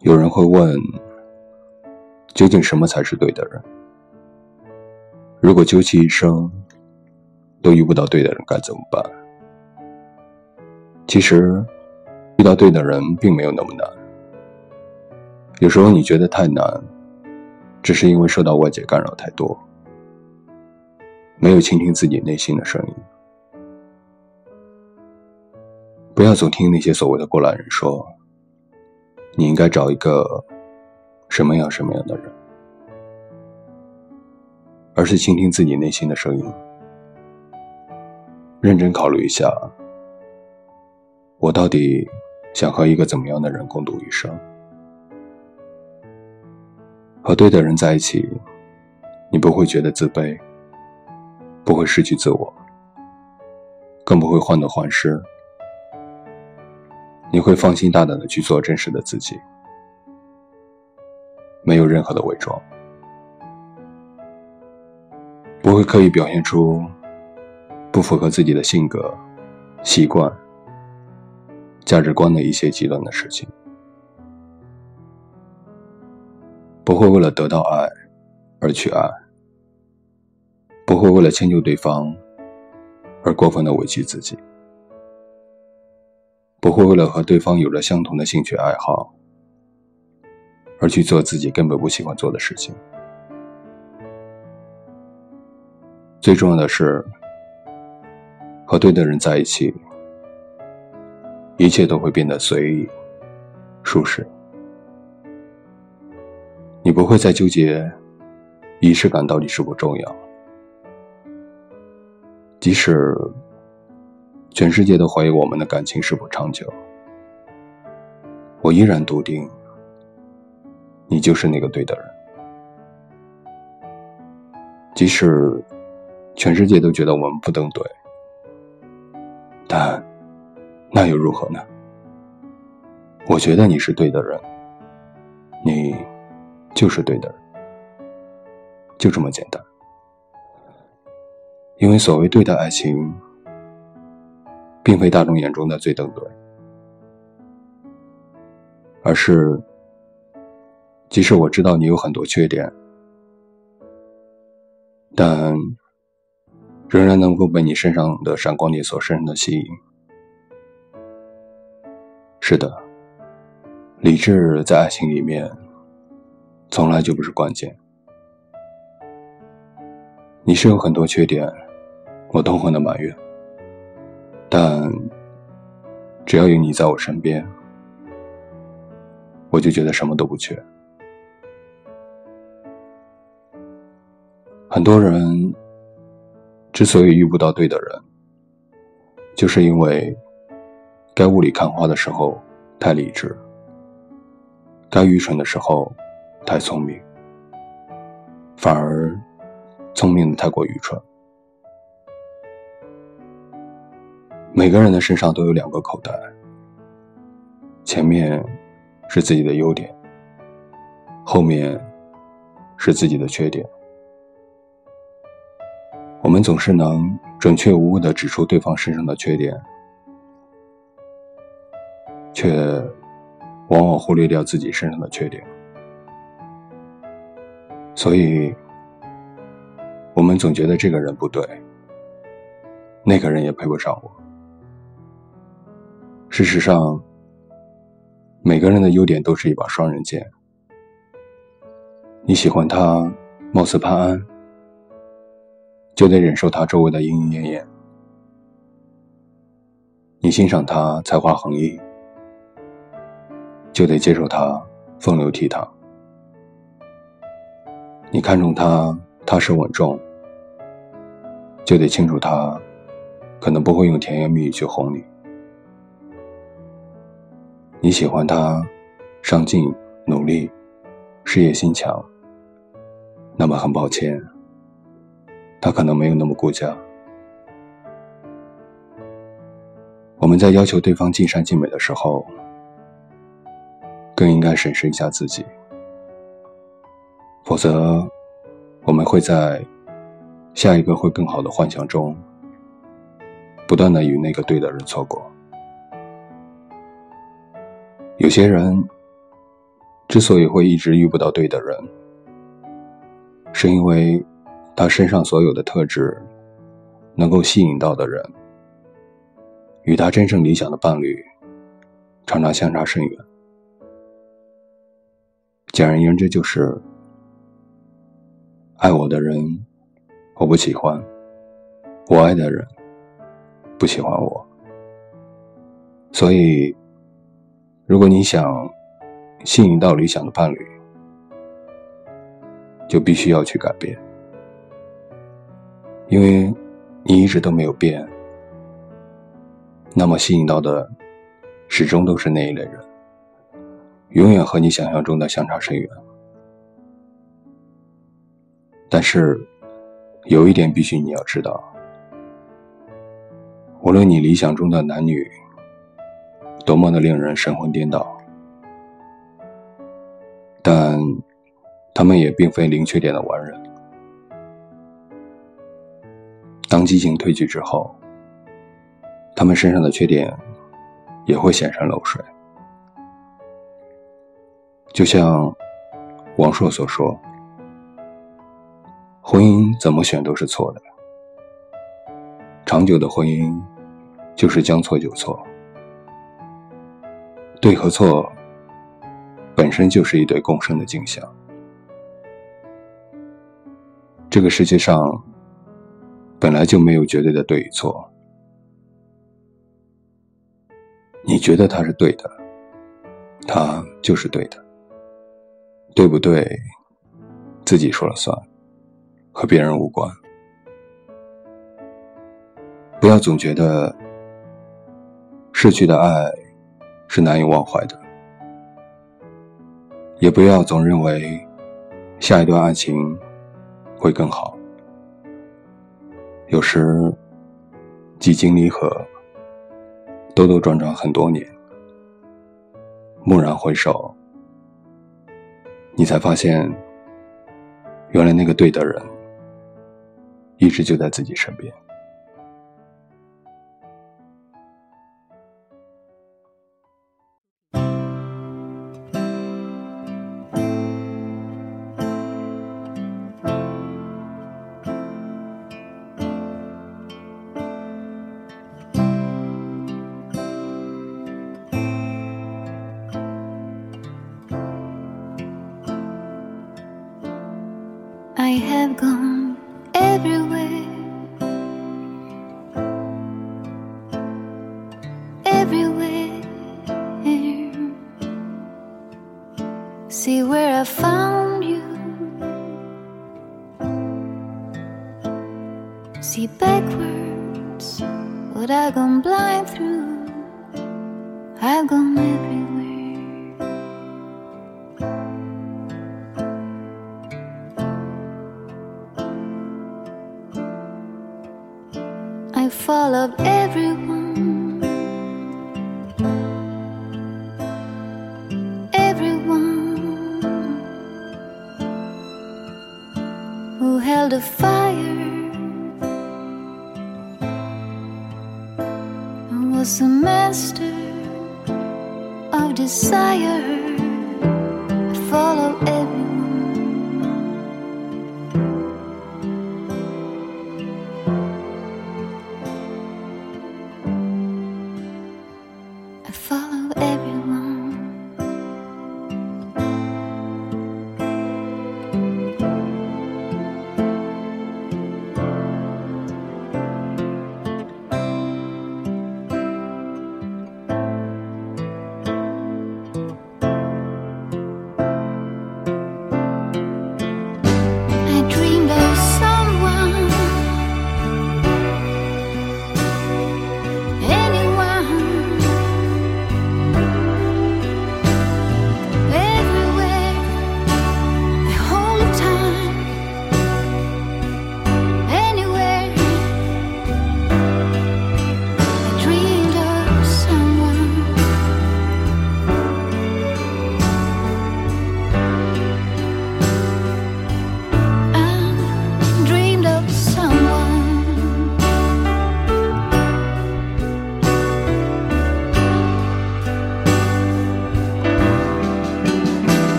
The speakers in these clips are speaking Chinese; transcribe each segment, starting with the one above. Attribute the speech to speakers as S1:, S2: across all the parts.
S1: 有人会问：究竟什么才是对的人？如果究其一生都遇不到对的人，该怎么办？其实，遇到对的人并没有那么难。有时候你觉得太难，只是因为受到外界干扰太多，没有倾听自己内心的声音。不要总听那些所谓的过来人说。你应该找一个什么样什么样的人，而是倾听自己内心的声音，认真考虑一下，我到底想和一个怎么样的人共度余生？和对的人在一起，你不会觉得自卑，不会失去自我，更不会患得患失。你会放心大胆的去做真实的自己，没有任何的伪装，不会刻意表现出不符合自己的性格、习惯、价值观的一些极端的事情，不会为了得到爱而去爱，不会为了迁就对方而过分的委屈自己。不会为了和对方有着相同的兴趣爱好，而去做自己根本不喜欢做的事情。最重要的是，和对的人在一起，一切都会变得随意、舒适。你不会再纠结仪式感到底是否重要，即使。全世界都怀疑我们的感情是否长久，我依然笃定，你就是那个对的人。即使全世界都觉得我们不登对，但那又如何呢？我觉得你是对的人，你就是对的人，就这么简单。因为所谓对的爱情。并非大众眼中的最登对，而是，即使我知道你有很多缺点，但仍然能够被你身上的闪光点所深深的吸引。是的，理智在爱情里面从来就不是关键。你是有很多缺点，我痛恨的埋怨。但只要有你在我身边，我就觉得什么都不缺。很多人之所以遇不到对的人，就是因为该雾里看花的时候太理智，该愚蠢的时候太聪明，反而聪明的太过愚蠢。每个人的身上都有两个口袋，前面是自己的优点，后面是自己的缺点。我们总是能准确无误的指出对方身上的缺点，却往往忽略掉自己身上的缺点。所以，我们总觉得这个人不对，那个人也配不上我。事实上，每个人的优点都是一把双刃剑。你喜欢他貌似潘安，就得忍受他周围的莺莺燕燕；你欣赏他才华横溢，就得接受他风流倜傥；你看中他踏实稳重，就得清楚他可能不会用甜言蜜语去哄你。你喜欢他，上进、努力、事业心强。那么很抱歉，他可能没有那么顾家。我们在要求对方尽善尽美的时候，更应该审视一下自己，否则我们会在下一个会更好的幻想中，不断的与那个对的人错过。有些人之所以会一直遇不到对的人，是因为他身上所有的特质能够吸引到的人，与他真正理想的伴侣常常相差甚远。简而言之，就是爱我的人我不喜欢，我爱的人不喜欢我。所以，如果你想吸引到理想的伴侣，就必须要去改变，因为你一直都没有变，那么吸引到的始终都是那一类人。永远和你想象中的相差甚远，但是有一点必须你要知道：无论你理想中的男女多么的令人神魂颠倒，但他们也并非零缺点的完人。当激情褪去之后，他们身上的缺点也会显山露水。就像王朔所说：“婚姻怎么选都是错的，长久的婚姻就是将错就错，对和错本身就是一对共生的镜像。这个世界上本来就没有绝对的对与错，你觉得他是对的，他就是对的。”对不对？自己说了算，和别人无关。不要总觉得逝去的爱是难以忘怀的，也不要总认为下一段爱情会更好。有时几经离合，兜兜转转很多年，蓦然回首。你才发现，原来那个对的人，一直就在自己身边。
S2: Have gone everywhere, everywhere. See where I found you. See backwards what I've gone blind through. I've gone everywhere. I followed everyone, everyone who held a fire and was a master of desire. Follow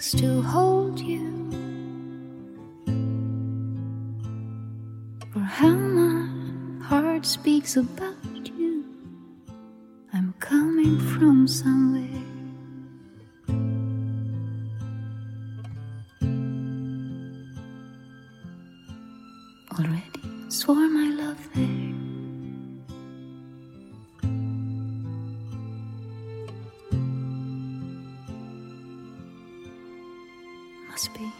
S2: to hold you, for how my heart speaks about you. I'm coming from somewhere. Must be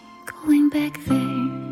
S2: going back there.